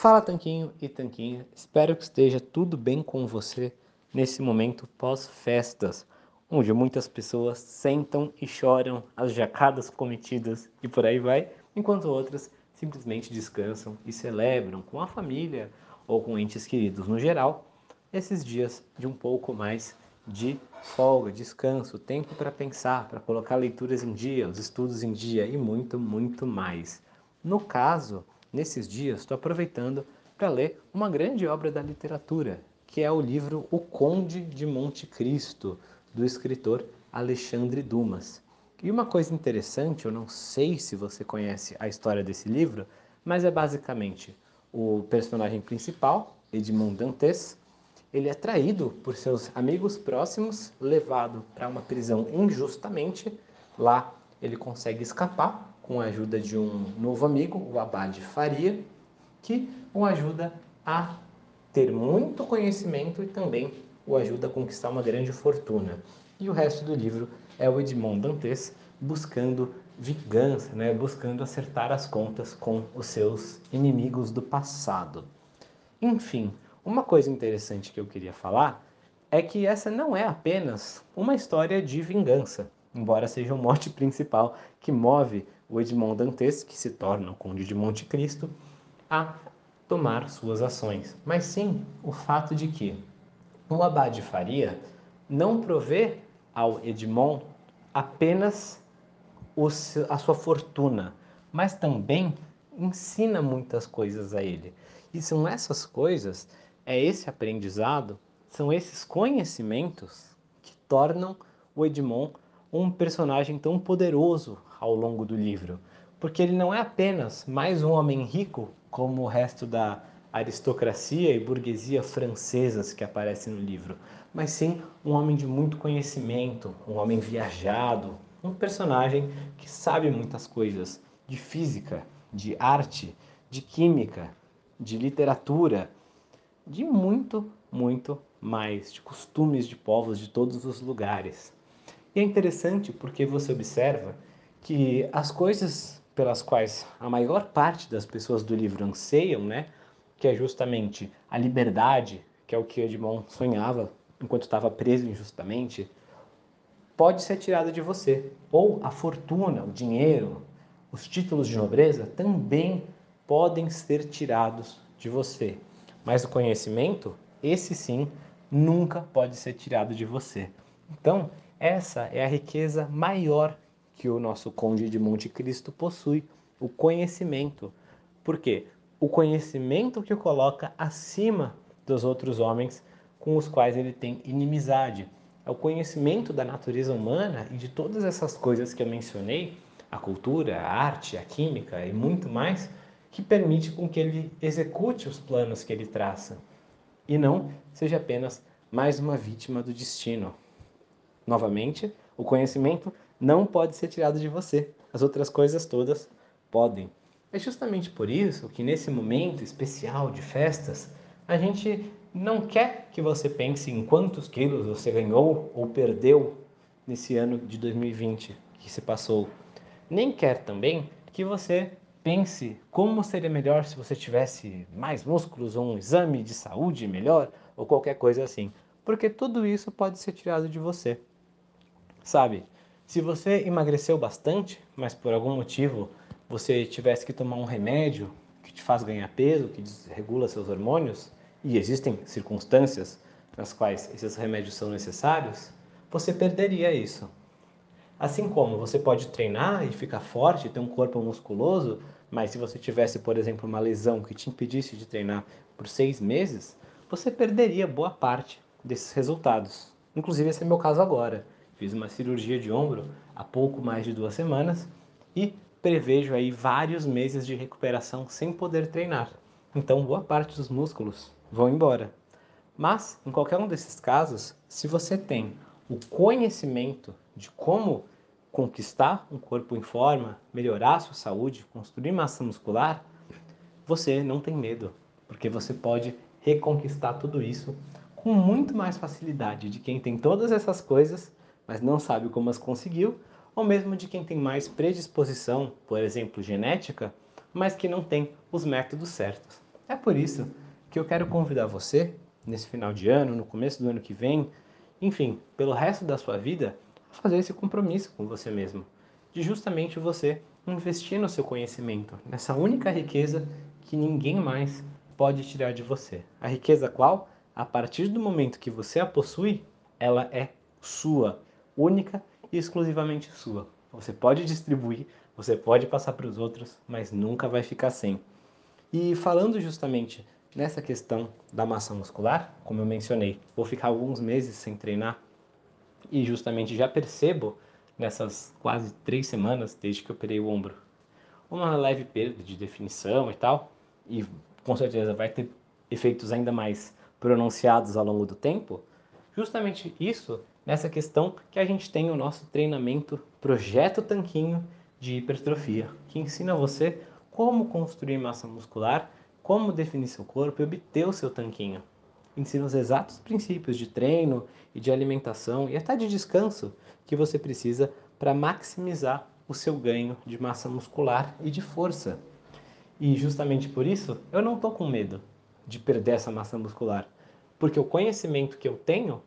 Fala Tanquinho e Tanquinha, espero que esteja tudo bem com você nesse momento pós-festas, onde muitas pessoas sentam e choram as jacadas cometidas e por aí vai, enquanto outras simplesmente descansam e celebram com a família ou com entes queridos no geral esses dias de um pouco mais de folga, descanso, tempo para pensar, para colocar leituras em dia, os estudos em dia e muito, muito mais. No caso, nesses dias, estou aproveitando para ler uma grande obra da literatura, que é o livro O Conde de Monte Cristo, do escritor Alexandre Dumas. E uma coisa interessante, eu não sei se você conhece a história desse livro, mas é basicamente o personagem principal, Edmond Dantes, ele é traído por seus amigos próximos, levado para uma prisão injustamente. Lá ele consegue escapar com a ajuda de um novo amigo, o Abade Faria, que o ajuda a ter muito conhecimento e também o ajuda a conquistar uma grande fortuna. E o resto do livro é o Edmond Dantes buscando vingança, né? buscando acertar as contas com os seus inimigos do passado. Enfim, uma coisa interessante que eu queria falar é que essa não é apenas uma história de vingança, embora seja o mote principal que move o Edmond Dantes, que se torna o Conde de Monte Cristo, a tomar suas ações, mas sim o fato de que o Abade Faria não provê ao Edmond apenas a sua fortuna, mas também ensina muitas coisas a ele. E são essas coisas é esse aprendizado, são esses conhecimentos que tornam o Edmond um personagem tão poderoso ao longo do livro, porque ele não é apenas mais um homem rico como o resto da aristocracia e burguesia francesas que aparecem no livro, mas sim um homem de muito conhecimento, um homem viajado, um personagem que sabe muitas coisas de física, de arte, de química, de literatura, de muito, muito mais, de costumes de povos de todos os lugares. E é interessante porque você observa que as coisas pelas quais a maior parte das pessoas do livro anseiam, né, que é justamente a liberdade, que é o que Edmond sonhava enquanto estava preso injustamente, pode ser tirada de você. Ou a fortuna, o dinheiro, os títulos de nobreza também podem ser tirados de você. Mas o conhecimento, esse sim, nunca pode ser tirado de você. Então, essa é a riqueza maior que o nosso Conde de Monte Cristo possui, o conhecimento. Por quê? O conhecimento que o coloca acima dos outros homens com os quais ele tem inimizade. É o conhecimento da natureza humana e de todas essas coisas que eu mencionei, a cultura, a arte, a química e muito mais, que permite com que ele execute os planos que ele traça e não seja apenas mais uma vítima do destino. Novamente, o conhecimento não pode ser tirado de você. As outras coisas todas podem. É justamente por isso que nesse momento especial de festas, a gente não quer que você pense em quantos quilos você ganhou ou perdeu nesse ano de 2020 que se passou. Nem quer também que você pense como seria melhor se você tivesse mais músculos ou um exame de saúde melhor ou qualquer coisa assim, porque tudo isso pode ser tirado de você. Sabe? Se você emagreceu bastante, mas por algum motivo você tivesse que tomar um remédio que te faz ganhar peso, que desregula seus hormônios, e existem circunstâncias nas quais esses remédios são necessários, você perderia isso. Assim como você pode treinar e ficar forte, ter um corpo musculoso, mas se você tivesse, por exemplo, uma lesão que te impedisse de treinar por seis meses, você perderia boa parte desses resultados. Inclusive, esse é meu caso agora. Fiz uma cirurgia de ombro há pouco mais de duas semanas e prevejo aí vários meses de recuperação sem poder treinar. Então, boa parte dos músculos vão embora. Mas, em qualquer um desses casos, se você tem o conhecimento de como conquistar um corpo em forma, melhorar sua saúde, construir massa muscular, você não tem medo, porque você pode reconquistar tudo isso com muito mais facilidade de quem tem todas essas coisas, mas não sabe como as conseguiu, ou mesmo de quem tem mais predisposição, por exemplo, genética, mas que não tem os métodos certos. É por isso que eu quero convidar você, nesse final de ano, no começo do ano que vem, enfim, pelo resto da sua vida, a fazer esse compromisso com você mesmo, de justamente você investir no seu conhecimento, nessa única riqueza que ninguém mais pode tirar de você. A riqueza qual, a partir do momento que você a possui, ela é sua, única e exclusivamente sua. Você pode distribuir, você pode passar para os outros, mas nunca vai ficar sem. E falando justamente nessa questão da massa muscular, como eu mencionei, vou ficar alguns meses sem treinar e justamente já percebo nessas quase três semanas desde que eu operei o ombro uma leve perda de definição e tal, e com certeza vai ter efeitos ainda mais pronunciados ao longo do tempo. Justamente isso nessa questão que a gente tem o nosso treinamento Projeto Tanquinho de Hipertrofia, que ensina você como construir massa muscular, como definir seu corpo e obter o seu tanquinho. Ensina os exatos princípios de treino e de alimentação e até de descanso que você precisa para maximizar o seu ganho de massa muscular e de força. E justamente por isso eu não estou com medo de perder essa massa muscular, porque o conhecimento que eu tenho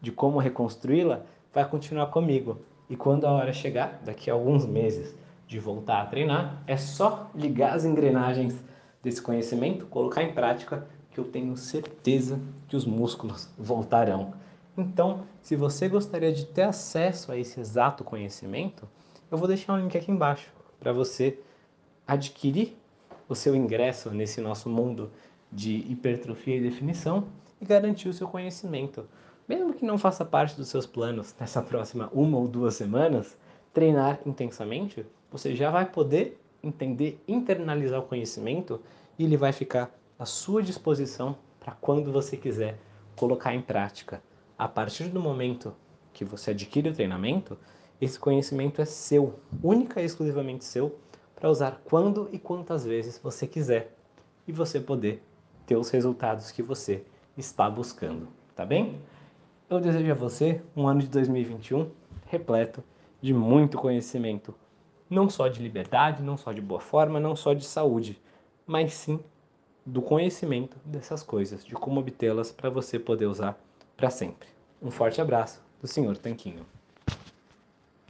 de como reconstruí-la vai continuar comigo. E quando a hora chegar, daqui a alguns meses, de voltar a treinar, é só ligar as engrenagens desse conhecimento, colocar em prática, que eu tenho certeza que os músculos voltarão. Então, se você gostaria de ter acesso a esse exato conhecimento, eu vou deixar um link aqui embaixo para você adquirir o seu ingresso nesse nosso mundo de hipertrofia e definição e garantir o seu conhecimento. Mesmo que não faça parte dos seus planos nessa próxima uma ou duas semanas, treinar intensamente, você já vai poder entender, internalizar o conhecimento e ele vai ficar à sua disposição para quando você quiser colocar em prática. A partir do momento que você adquire o treinamento, esse conhecimento é seu, única e exclusivamente seu, para usar quando e quantas vezes você quiser e você poder ter os resultados que você está buscando, tá bem? Eu desejo a você um ano de 2021 repleto de muito conhecimento, não só de liberdade, não só de boa forma, não só de saúde, mas sim do conhecimento dessas coisas, de como obtê-las para você poder usar para sempre. Um forte abraço do Sr. Tanquinho.